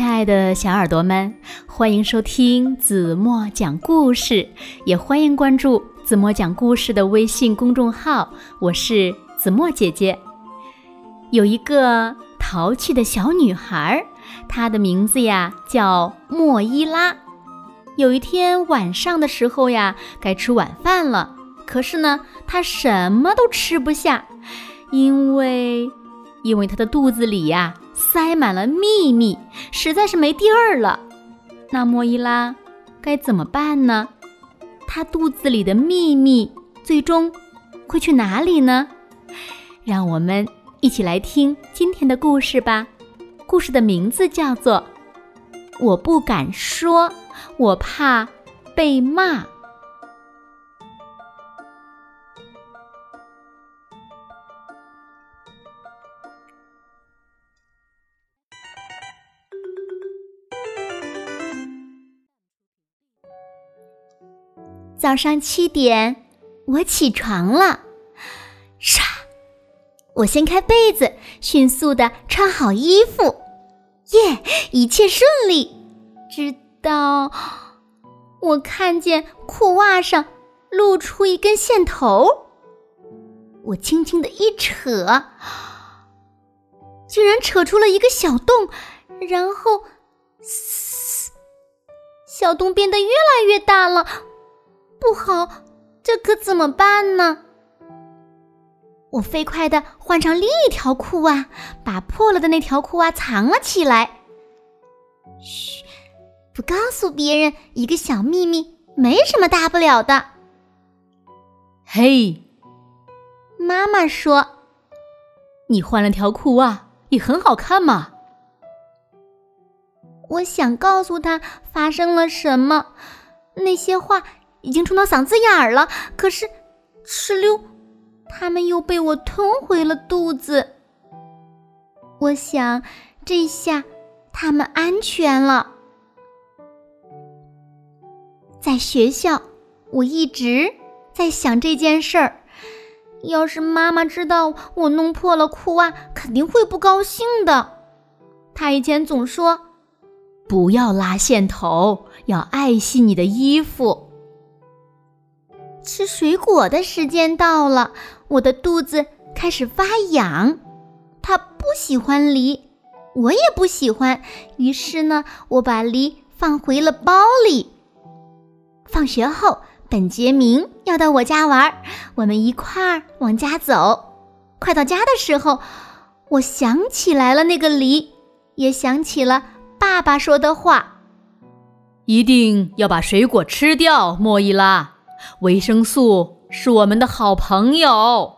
亲爱的小耳朵们，欢迎收听子墨讲故事，也欢迎关注子墨讲故事的微信公众号。我是子墨姐姐。有一个淘气的小女孩，她的名字呀叫莫伊拉。有一天晚上的时候呀，该吃晚饭了，可是呢，她什么都吃不下，因为，因为她的肚子里呀。塞满了秘密，实在是没地儿了。那莫伊拉该怎么办呢？她肚子里的秘密最终会去哪里呢？让我们一起来听今天的故事吧。故事的名字叫做《我不敢说，我怕被骂》。早上七点，我起床了。唰，我掀开被子，迅速的穿好衣服。耶，一切顺利。直到我看见裤袜上露出一根线头，我轻轻的一扯，居然扯出了一个小洞，然后，嘶，小洞变得越来越大了。不好，这可怎么办呢？我飞快的换上另一条裤袜，把破了的那条裤袜藏了起来。嘘，不告诉别人一个小秘密，没什么大不了的。嘿，妈妈说：“你换了条裤袜，也很好看嘛。”我想告诉他发生了什么，那些话。已经冲到嗓子眼儿了，可是，哧溜，他们又被我吞回了肚子。我想，这下他们安全了。在学校，我一直在想这件事儿。要是妈妈知道我弄破了裤袜，肯定会不高兴的。她以前总说：“不要拉线头，要爱惜你的衣服。”吃水果的时间到了，我的肚子开始发痒。他不喜欢梨，我也不喜欢。于是呢，我把梨放回了包里。放学后，本杰明要到我家玩，我们一块儿往家走。快到家的时候，我想起来了那个梨，也想起了爸爸说的话：一定要把水果吃掉，莫伊拉。维生素是我们的好朋友。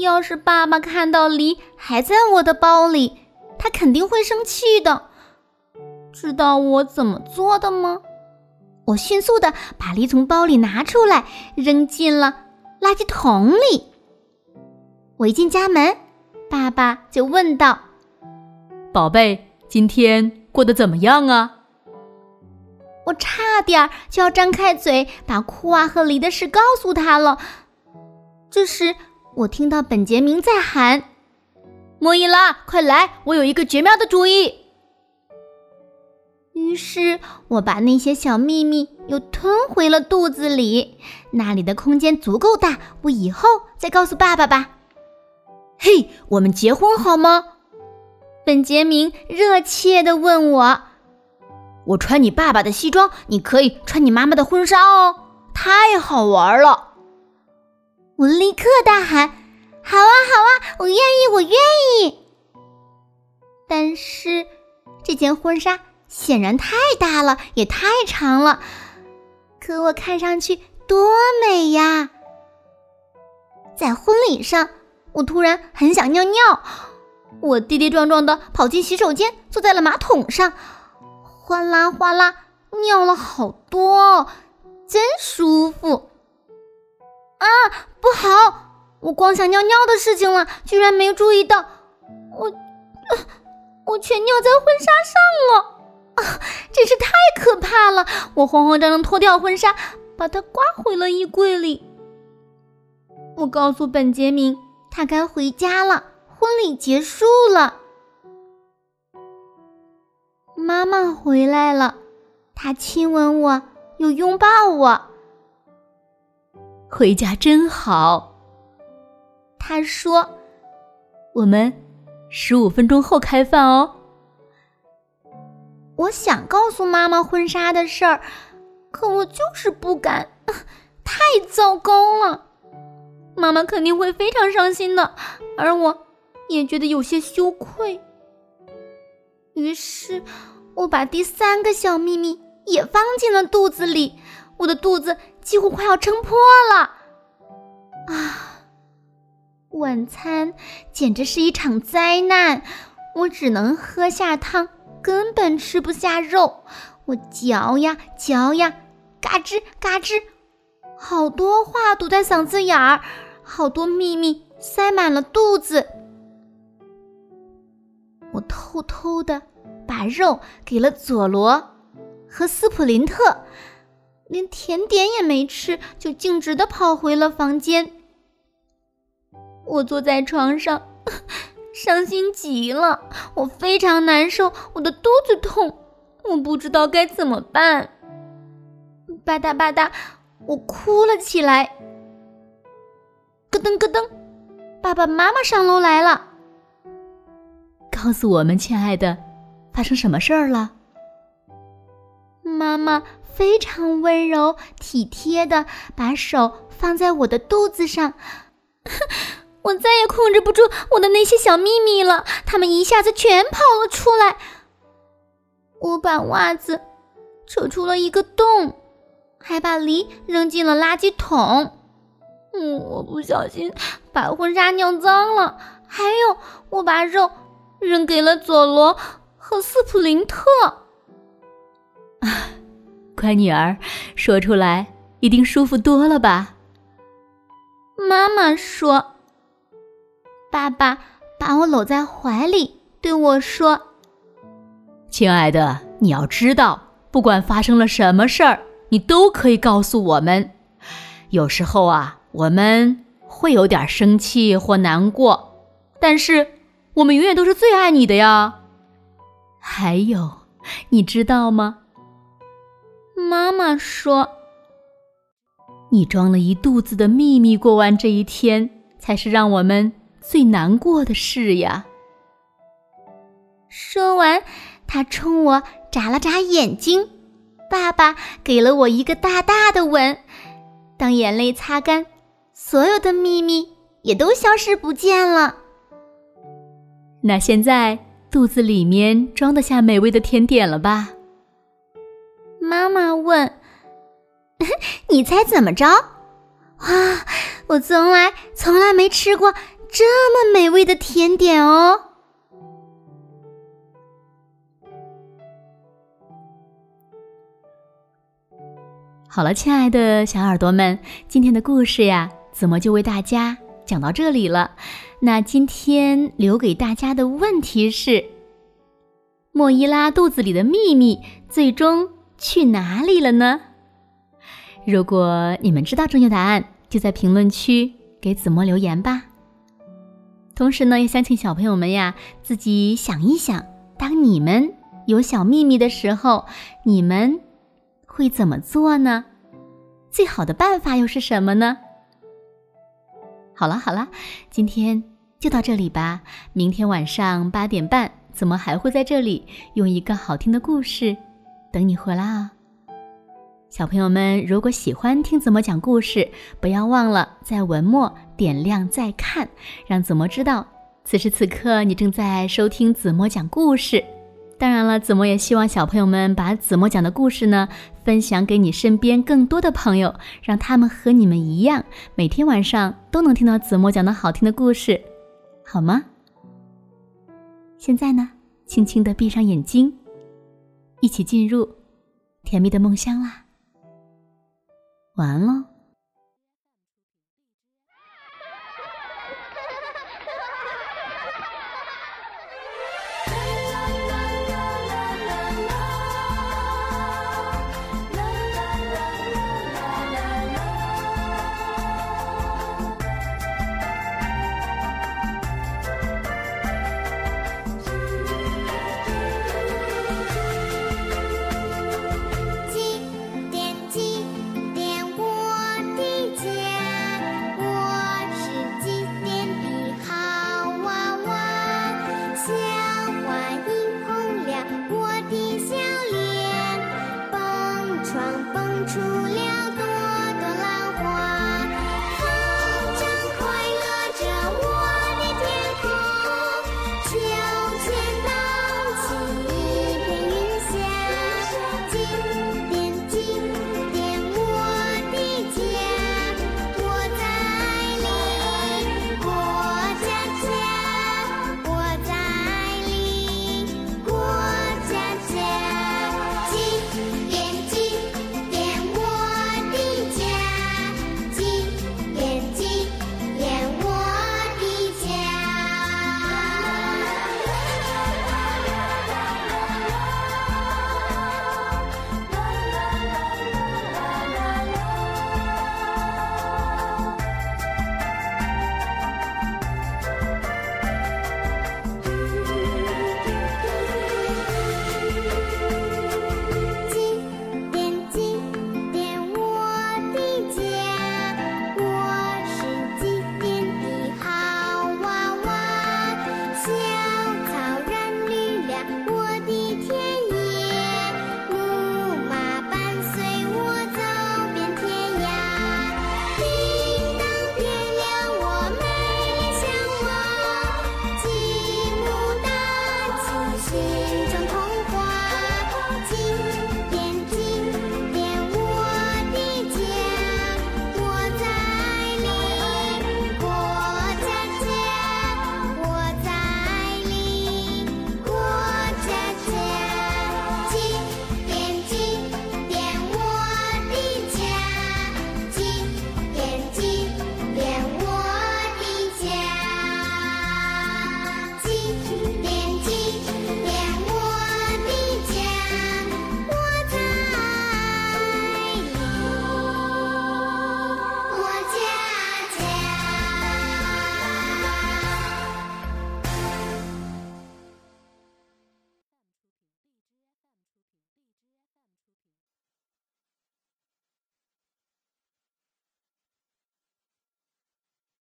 要是爸爸看到梨还在我的包里，他肯定会生气的。知道我怎么做的吗？我迅速的把梨从包里拿出来，扔进了垃圾桶里。我一进家门，爸爸就问道：“宝贝，今天过得怎么样啊？”我差点就要张开嘴把库娃和梨的事告诉他了。这时，我听到本杰明在喊：“莫伊拉，快来！我有一个绝妙的主意。”于是，我把那些小秘密又吞回了肚子里。那里的空间足够大，我以后再告诉爸爸吧。嘿，我们结婚好吗？本杰明热切地问我。我穿你爸爸的西装，你可以穿你妈妈的婚纱哦，太好玩了！我立刻大喊：“好啊，好啊，我愿意，我愿意！”但是这件婚纱显然太大了，也太长了，可我看上去多美呀！在婚礼上，我突然很想尿尿，我跌跌撞撞的跑进洗手间，坐在了马桶上。哗啦哗啦，尿了好多，真舒服！啊，不好！我光想尿尿的事情了，居然没注意到，我，我全尿在婚纱上了！啊，真是太可怕了！我慌慌张张脱掉婚纱，把它挂回了衣柜里。我告诉本杰明，他该回家了，婚礼结束了。妈妈回来了，她亲吻我，又拥抱我。回家真好。她说：“我们十五分钟后开饭哦。”我想告诉妈妈婚纱的事儿，可我就是不敢，太糟糕了。妈妈肯定会非常伤心的，而我也觉得有些羞愧。于是，我把第三个小秘密也放进了肚子里，我的肚子几乎快要撑破了。啊，晚餐简直是一场灾难，我只能喝下汤。根本吃不下肉，我嚼呀嚼呀，嘎吱嘎吱，好多话堵在嗓子眼儿，好多秘密塞满了肚子。偷偷的把肉给了佐罗和斯普林特，连甜点也没吃，就径直的跑回了房间。我坐在床上。伤心极了，我非常难受，我的肚子痛，我不知道该怎么办。吧嗒吧嗒，我哭了起来。咯噔咯噔，爸爸妈妈上楼来了，告诉我们，亲爱的，发生什么事儿了？妈妈非常温柔体贴的把手放在我的肚子上。我再也控制不住我的那些小秘密了，他们一下子全跑了出来。我把袜子扯出了一个洞，还把梨扔进了垃圾桶。嗯，我不小心把婚纱尿脏了。还有，我把肉扔给了佐罗和斯普林特。啊，乖女儿，说出来一定舒服多了吧？妈妈说。爸爸把我搂在怀里，对我说：“亲爱的，你要知道，不管发生了什么事儿，你都可以告诉我们。有时候啊，我们会有点生气或难过，但是我们永远都是最爱你的呀。还有，你知道吗？妈妈说，你装了一肚子的秘密，过完这一天，才是让我们。”最难过的事呀！说完，他冲我眨了眨眼睛。爸爸给了我一个大大的吻。当眼泪擦干，所有的秘密也都消失不见了。那现在肚子里面装得下美味的甜点了吧？妈妈问：“ 你猜怎么着？”哇，我从来从来没吃过。这么美味的甜点哦！好了，亲爱的小耳朵们，今天的故事呀，子墨就为大家讲到这里了。那今天留给大家的问题是：莫伊拉肚子里的秘密最终去哪里了呢？如果你们知道正确答案，就在评论区给子墨留言吧。同时呢，也想请小朋友们呀，自己想一想，当你们有小秘密的时候，你们会怎么做呢？最好的办法又是什么呢？好了好了，今天就到这里吧。明天晚上八点半，怎么还会在这里用一个好听的故事等你回来啊？小朋友们，如果喜欢听子墨讲故事，不要忘了在文末点亮再看，让子墨知道此时此刻你正在收听子墨讲故事。当然了，子墨也希望小朋友们把子墨讲的故事呢分享给你身边更多的朋友，让他们和你们一样，每天晚上都能听到子墨讲的好听的故事，好吗？现在呢，轻轻的闭上眼睛，一起进入甜蜜的梦乡啦。晚安喽。